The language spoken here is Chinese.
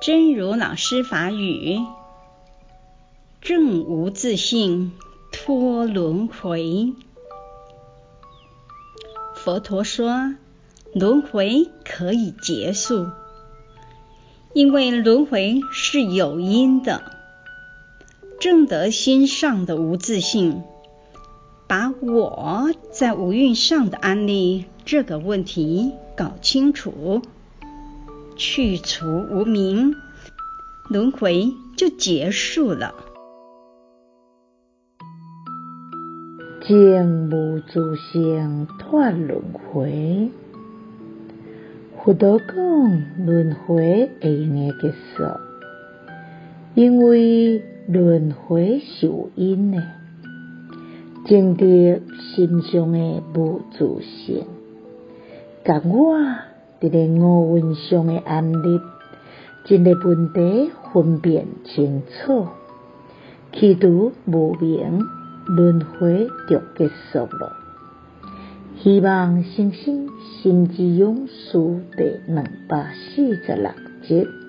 真如老师法语：正无自性，脱轮回。佛陀说，轮回可以结束，因为轮回是有因的。正得心上的无自性，把我在五蕴上的安利这个问题搞清楚。去除无明，轮回就结束了。证无自性脱轮回，佛陀讲轮回会用个结束，因为轮回是有因的，证得心上的无自性，甲我。一个五蕴上的安立，这个问题分辨清楚，企图无明，轮回就结束了。希望新生心之勇士第两百四十六集。